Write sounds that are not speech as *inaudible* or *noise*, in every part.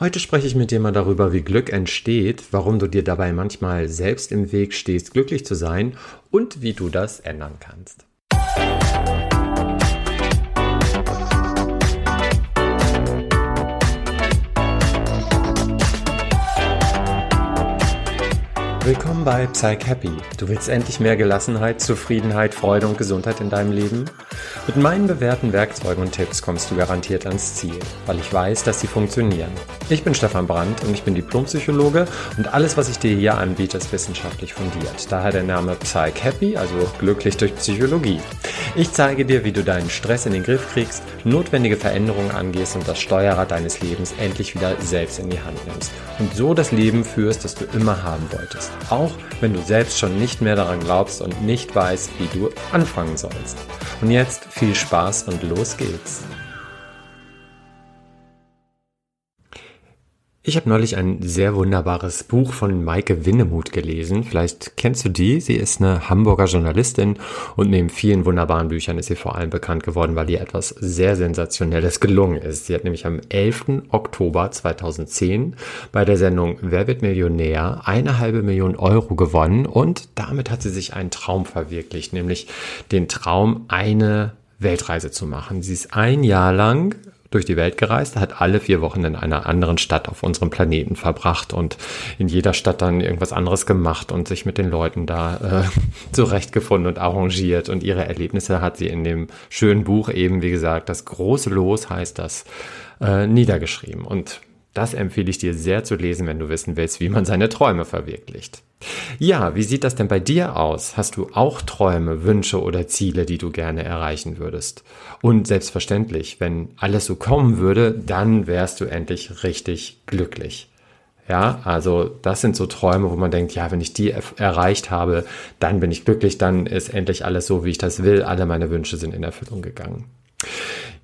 Heute spreche ich mit dir mal darüber, wie Glück entsteht, warum du dir dabei manchmal selbst im Weg stehst, glücklich zu sein und wie du das ändern kannst. Willkommen bei Psych Happy. Du willst endlich mehr Gelassenheit, Zufriedenheit, Freude und Gesundheit in deinem Leben? Mit meinen bewährten Werkzeugen und Tipps kommst du garantiert ans Ziel, weil ich weiß, dass sie funktionieren. Ich bin Stefan Brandt und ich bin Diplompsychologe und alles, was ich dir hier anbiete, ist wissenschaftlich fundiert. Daher der Name Psych Happy, also glücklich durch Psychologie. Ich zeige dir, wie du deinen Stress in den Griff kriegst, notwendige Veränderungen angehst und das Steuerrad deines Lebens endlich wieder selbst in die Hand nimmst und so das Leben führst, das du immer haben wolltest auch wenn du selbst schon nicht mehr daran glaubst und nicht weißt, wie du anfangen sollst. Und jetzt viel Spaß und los geht's. Ich habe neulich ein sehr wunderbares Buch von Maike Winnemuth gelesen. Vielleicht kennst du die. Sie ist eine Hamburger Journalistin und neben vielen wunderbaren Büchern ist sie vor allem bekannt geworden, weil ihr etwas sehr Sensationelles gelungen ist. Sie hat nämlich am 11. Oktober 2010 bei der Sendung Wer wird Millionär eine halbe Million Euro gewonnen und damit hat sie sich einen Traum verwirklicht, nämlich den Traum, eine Weltreise zu machen. Sie ist ein Jahr lang durch die Welt gereist, hat alle vier Wochen in einer anderen Stadt auf unserem Planeten verbracht und in jeder Stadt dann irgendwas anderes gemacht und sich mit den Leuten da äh, *laughs* zurechtgefunden und arrangiert. Und ihre Erlebnisse hat sie in dem schönen Buch eben, wie gesagt, das große Los heißt das, äh, niedergeschrieben. Und das empfehle ich dir sehr zu lesen, wenn du wissen willst, wie man seine Träume verwirklicht. Ja, wie sieht das denn bei dir aus? Hast du auch Träume, Wünsche oder Ziele, die du gerne erreichen würdest? Und selbstverständlich, wenn alles so kommen würde, dann wärst du endlich richtig glücklich. Ja, also das sind so Träume, wo man denkt, ja, wenn ich die erreicht habe, dann bin ich glücklich, dann ist endlich alles so, wie ich das will. Alle meine Wünsche sind in Erfüllung gegangen.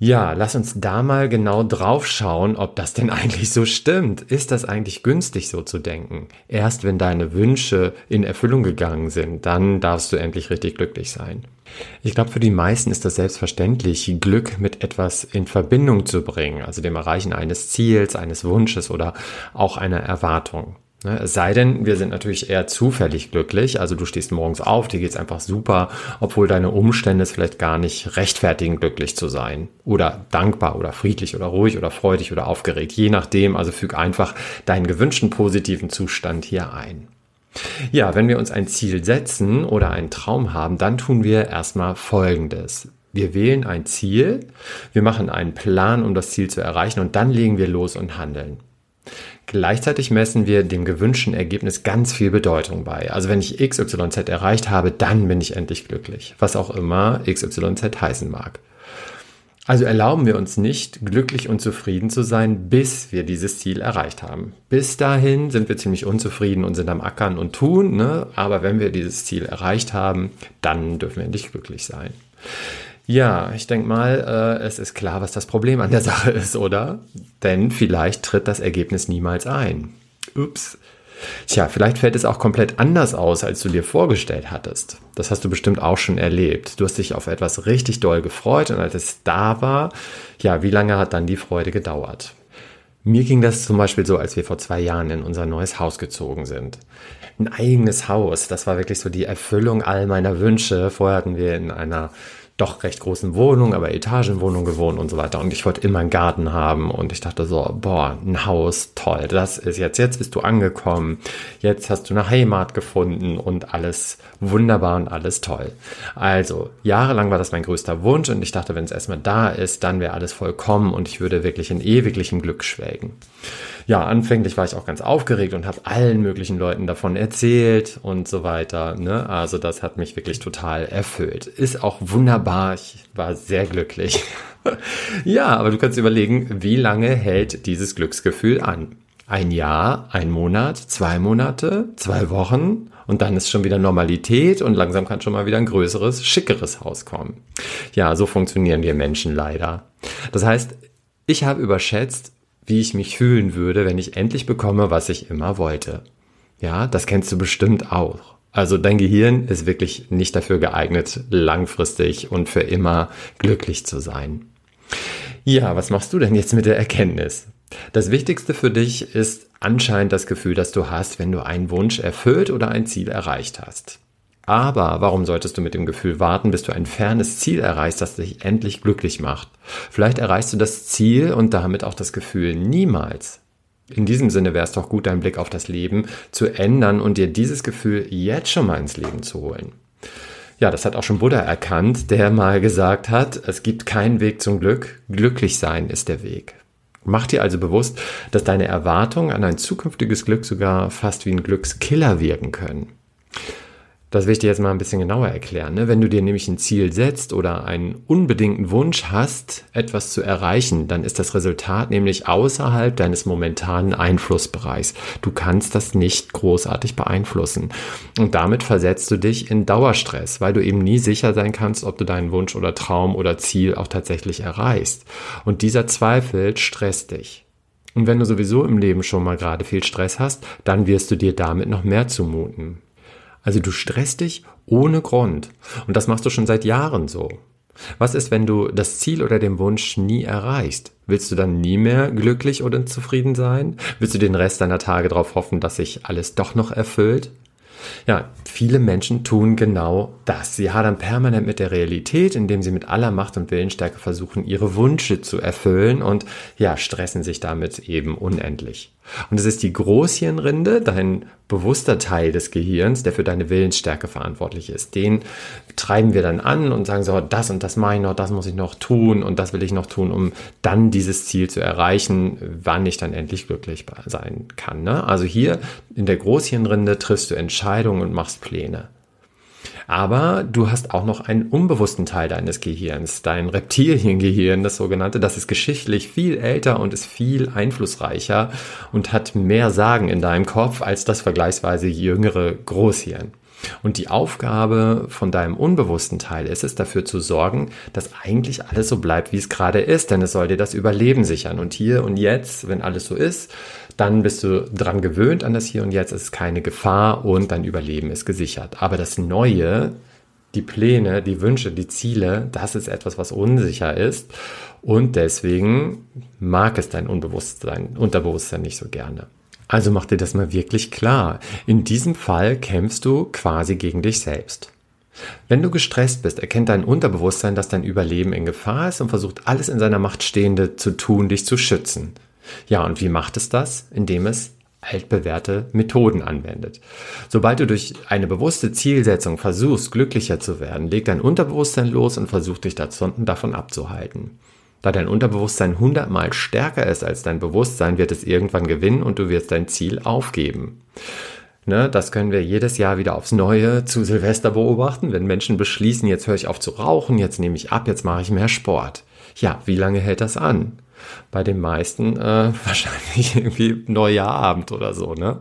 Ja, lass uns da mal genau drauf schauen, ob das denn *laughs* eigentlich so stimmt. Ist das eigentlich günstig so zu denken? Erst wenn deine Wünsche in Erfüllung gegangen sind, dann darfst du endlich richtig glücklich sein. Ich glaube, für die meisten ist das selbstverständlich, Glück mit etwas in Verbindung zu bringen, also dem Erreichen eines Ziels, eines Wunsches oder auch einer Erwartung. Ne, es sei denn, wir sind natürlich eher zufällig glücklich. Also du stehst morgens auf, dir geht's einfach super, obwohl deine Umstände es vielleicht gar nicht rechtfertigen, glücklich zu sein. Oder dankbar oder friedlich oder ruhig oder freudig oder aufgeregt. Je nachdem, also füg einfach deinen gewünschten positiven Zustand hier ein. Ja, wenn wir uns ein Ziel setzen oder einen Traum haben, dann tun wir erstmal Folgendes. Wir wählen ein Ziel, wir machen einen Plan, um das Ziel zu erreichen und dann legen wir los und handeln. Gleichzeitig messen wir dem gewünschten Ergebnis ganz viel Bedeutung bei. Also wenn ich XYZ erreicht habe, dann bin ich endlich glücklich. Was auch immer XYZ heißen mag. Also erlauben wir uns nicht, glücklich und zufrieden zu sein, bis wir dieses Ziel erreicht haben. Bis dahin sind wir ziemlich unzufrieden und sind am Ackern und tun, ne? aber wenn wir dieses Ziel erreicht haben, dann dürfen wir endlich glücklich sein. Ja, ich denke mal, äh, es ist klar, was das Problem an der Sache ist, oder? Denn vielleicht tritt das Ergebnis niemals ein. Ups. Tja, vielleicht fällt es auch komplett anders aus, als du dir vorgestellt hattest. Das hast du bestimmt auch schon erlebt. Du hast dich auf etwas richtig doll gefreut und als es da war, ja, wie lange hat dann die Freude gedauert? Mir ging das zum Beispiel so, als wir vor zwei Jahren in unser neues Haus gezogen sind. Ein eigenes Haus, das war wirklich so die Erfüllung all meiner Wünsche. Vorher hatten wir in einer doch recht großen Wohnung, aber Etagenwohnung gewohnt und so weiter. Und ich wollte immer einen Garten haben und ich dachte so, boah, ein Haus, toll, das ist jetzt, jetzt bist du angekommen, jetzt hast du eine Heimat gefunden und alles wunderbar und alles toll. Also, jahrelang war das mein größter Wunsch und ich dachte, wenn es erstmal da ist, dann wäre alles vollkommen und ich würde wirklich in ewiglichem Glück schwelgen ja, anfänglich war ich auch ganz aufgeregt und habe allen möglichen Leuten davon erzählt und so weiter. Ne? Also das hat mich wirklich total erfüllt. Ist auch wunderbar. Ich war sehr glücklich. *laughs* ja, aber du kannst überlegen, wie lange hält dieses Glücksgefühl an? Ein Jahr, ein Monat, zwei Monate, zwei Wochen und dann ist schon wieder Normalität und langsam kann schon mal wieder ein größeres, schickeres Haus kommen. Ja, so funktionieren wir Menschen leider. Das heißt, ich habe überschätzt, wie ich mich fühlen würde, wenn ich endlich bekomme, was ich immer wollte. Ja, das kennst du bestimmt auch. Also dein Gehirn ist wirklich nicht dafür geeignet, langfristig und für immer glücklich zu sein. Ja, was machst du denn jetzt mit der Erkenntnis? Das Wichtigste für dich ist anscheinend das Gefühl, das du hast, wenn du einen Wunsch erfüllt oder ein Ziel erreicht hast. Aber warum solltest du mit dem Gefühl warten, bis du ein fernes Ziel erreichst, das dich endlich glücklich macht? Vielleicht erreichst du das Ziel und damit auch das Gefühl niemals. In diesem Sinne wäre es doch gut, deinen Blick auf das Leben zu ändern und dir dieses Gefühl jetzt schon mal ins Leben zu holen. Ja, das hat auch schon Buddha erkannt, der mal gesagt hat, es gibt keinen Weg zum Glück, glücklich sein ist der Weg. Mach dir also bewusst, dass deine Erwartungen an ein zukünftiges Glück sogar fast wie ein Glückskiller wirken können. Das will ich dir jetzt mal ein bisschen genauer erklären. Ne? Wenn du dir nämlich ein Ziel setzt oder einen unbedingten Wunsch hast, etwas zu erreichen, dann ist das Resultat nämlich außerhalb deines momentanen Einflussbereichs. Du kannst das nicht großartig beeinflussen. Und damit versetzt du dich in Dauerstress, weil du eben nie sicher sein kannst, ob du deinen Wunsch oder Traum oder Ziel auch tatsächlich erreichst. Und dieser Zweifel stresst dich. Und wenn du sowieso im Leben schon mal gerade viel Stress hast, dann wirst du dir damit noch mehr zumuten. Also du stresst dich ohne Grund. Und das machst du schon seit Jahren so. Was ist, wenn du das Ziel oder den Wunsch nie erreichst? Willst du dann nie mehr glücklich oder zufrieden sein? Willst du den Rest deiner Tage darauf hoffen, dass sich alles doch noch erfüllt? Ja, viele Menschen tun genau das. Sie hadern permanent mit der Realität, indem sie mit aller Macht und Willensstärke versuchen, ihre Wünsche zu erfüllen und ja, stressen sich damit eben unendlich. Und es ist die Großhirnrinde, dein bewusster Teil des Gehirns, der für deine Willensstärke verantwortlich ist. Den treiben wir dann an und sagen so, das und das mache ich noch, das muss ich noch tun und das will ich noch tun, um dann dieses Ziel zu erreichen, wann ich dann endlich glücklich sein kann. Ne? Also hier in der Großhirnrinde triffst du Entscheidungen und machst Pläne. Aber du hast auch noch einen unbewussten Teil deines Gehirns, dein Reptiliengehirn, das sogenannte, das ist geschichtlich viel älter und ist viel einflussreicher und hat mehr Sagen in deinem Kopf als das vergleichsweise jüngere Großhirn. Und die Aufgabe von deinem unbewussten Teil ist es, dafür zu sorgen, dass eigentlich alles so bleibt, wie es gerade ist, denn es soll dir das Überleben sichern. Und hier und jetzt, wenn alles so ist, dann bist du dran gewöhnt an das Hier und Jetzt, es ist keine Gefahr und dein Überleben ist gesichert. Aber das Neue, die Pläne, die Wünsche, die Ziele, das ist etwas, was unsicher ist und deswegen mag es dein Unbewusstsein, Unterbewusstsein nicht so gerne. Also mach dir das mal wirklich klar. In diesem Fall kämpfst du quasi gegen dich selbst. Wenn du gestresst bist, erkennt dein Unterbewusstsein, dass dein Überleben in Gefahr ist und versucht alles in seiner Macht Stehende zu tun, dich zu schützen. Ja, und wie macht es das? Indem es altbewährte Methoden anwendet. Sobald du durch eine bewusste Zielsetzung versuchst, glücklicher zu werden, legt dein Unterbewusstsein los und versucht dich davon abzuhalten. Da dein Unterbewusstsein hundertmal stärker ist als dein Bewusstsein, wird es irgendwann gewinnen und du wirst dein Ziel aufgeben. Ne, das können wir jedes Jahr wieder aufs Neue zu Silvester beobachten, wenn Menschen beschließen, jetzt höre ich auf zu rauchen, jetzt nehme ich ab, jetzt mache ich mehr Sport. Ja, wie lange hält das an? Bei den meisten äh, *laughs* wahrscheinlich irgendwie Neujahrabend oder so. Ne?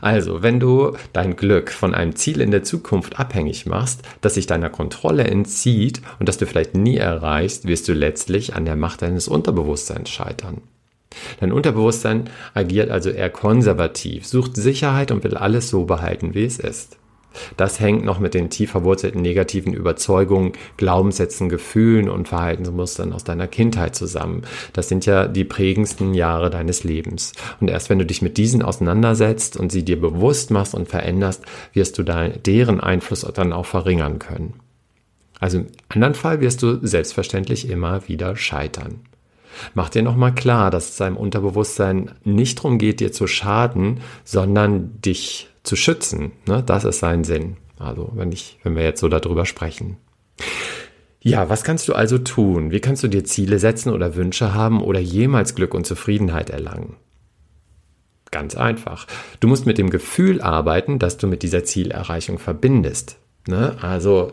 Also, wenn du dein Glück von einem Ziel in der Zukunft abhängig machst, das sich deiner Kontrolle entzieht und das du vielleicht nie erreichst, wirst du letztlich an der Macht deines Unterbewusstseins scheitern. Dein Unterbewusstsein agiert also eher konservativ, sucht Sicherheit und will alles so behalten, wie es ist. Das hängt noch mit den tief verwurzelten negativen Überzeugungen, Glaubenssätzen, Gefühlen und Verhaltensmustern aus deiner Kindheit zusammen. Das sind ja die prägendsten Jahre deines Lebens. Und erst wenn du dich mit diesen auseinandersetzt und sie dir bewusst machst und veränderst, wirst du deren Einfluss dann auch verringern können. Also im anderen Fall wirst du selbstverständlich immer wieder scheitern. Mach dir nochmal klar, dass es deinem Unterbewusstsein nicht darum geht, dir zu schaden, sondern dich zu schützen. Ne? Das ist sein Sinn. Also wenn ich, wenn wir jetzt so darüber sprechen. Ja, was kannst du also tun? Wie kannst du dir Ziele setzen oder Wünsche haben oder jemals Glück und Zufriedenheit erlangen? Ganz einfach. Du musst mit dem Gefühl arbeiten, dass du mit dieser Zielerreichung verbindest. Ne? Also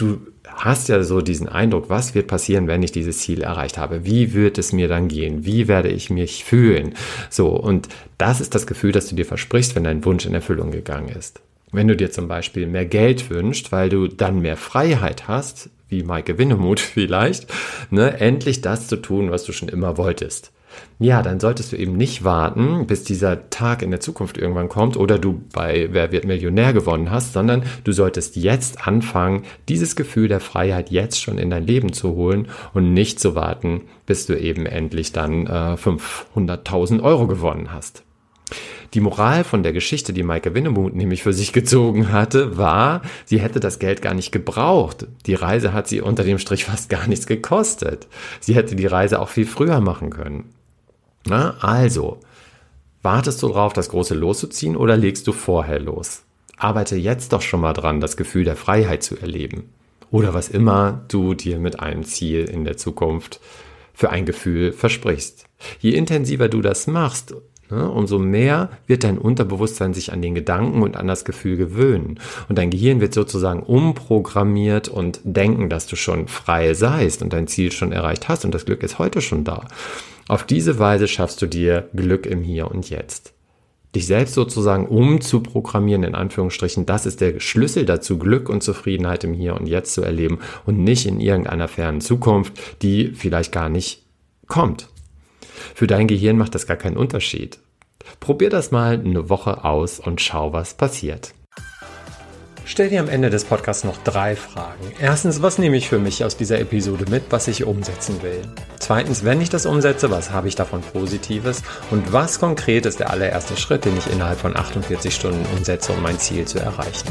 du hast ja so diesen Eindruck, was wird passieren, wenn ich dieses Ziel erreicht habe? Wie wird es mir dann gehen? Wie werde ich mich fühlen? So, und das ist das Gefühl, das du dir versprichst, wenn dein Wunsch in Erfüllung gegangen ist. Wenn du dir zum Beispiel mehr Geld wünschst, weil du dann mehr Freiheit hast, wie Maike Winnemuth *laughs* vielleicht, ne, endlich das zu tun, was du schon immer wolltest. Ja, dann solltest du eben nicht warten, bis dieser Tag in der Zukunft irgendwann kommt oder du bei Wer wird Millionär gewonnen hast, sondern du solltest jetzt anfangen, dieses Gefühl der Freiheit jetzt schon in dein Leben zu holen und nicht zu warten, bis du eben endlich dann äh, 500.000 Euro gewonnen hast. Die Moral von der Geschichte, die Maike Winnemuth nämlich für sich gezogen hatte, war, sie hätte das Geld gar nicht gebraucht. Die Reise hat sie unter dem Strich fast gar nichts gekostet. Sie hätte die Reise auch viel früher machen können. Na, also, wartest du darauf, das große loszuziehen oder legst du vorher los? Arbeite jetzt doch schon mal dran, das Gefühl der Freiheit zu erleben. Oder was immer du dir mit einem Ziel in der Zukunft für ein Gefühl versprichst. Je intensiver du das machst, Ne? Umso mehr wird dein Unterbewusstsein sich an den Gedanken und an das Gefühl gewöhnen. Und dein Gehirn wird sozusagen umprogrammiert und denken, dass du schon frei seist und dein Ziel schon erreicht hast und das Glück ist heute schon da. Auf diese Weise schaffst du dir Glück im Hier und Jetzt. Dich selbst sozusagen umzuprogrammieren, in Anführungsstrichen, das ist der Schlüssel dazu, Glück und Zufriedenheit im Hier und Jetzt zu erleben und nicht in irgendeiner fernen Zukunft, die vielleicht gar nicht kommt. Für dein Gehirn macht das gar keinen Unterschied. Probier das mal eine Woche aus und schau, was passiert. Stell dir am Ende des Podcasts noch drei Fragen. Erstens, was nehme ich für mich aus dieser Episode mit, was ich umsetzen will? Zweitens, wenn ich das umsetze, was habe ich davon Positives? Und was konkret ist der allererste Schritt, den ich innerhalb von 48 Stunden umsetze, um mein Ziel zu erreichen?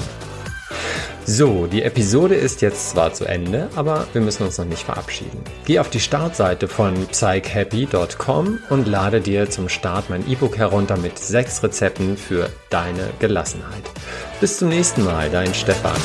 So, die Episode ist jetzt zwar zu Ende, aber wir müssen uns noch nicht verabschieden. Geh auf die Startseite von psychhappy.com und lade dir zum Start mein E-Book herunter mit sechs Rezepten für deine Gelassenheit. Bis zum nächsten Mal, dein Stefan.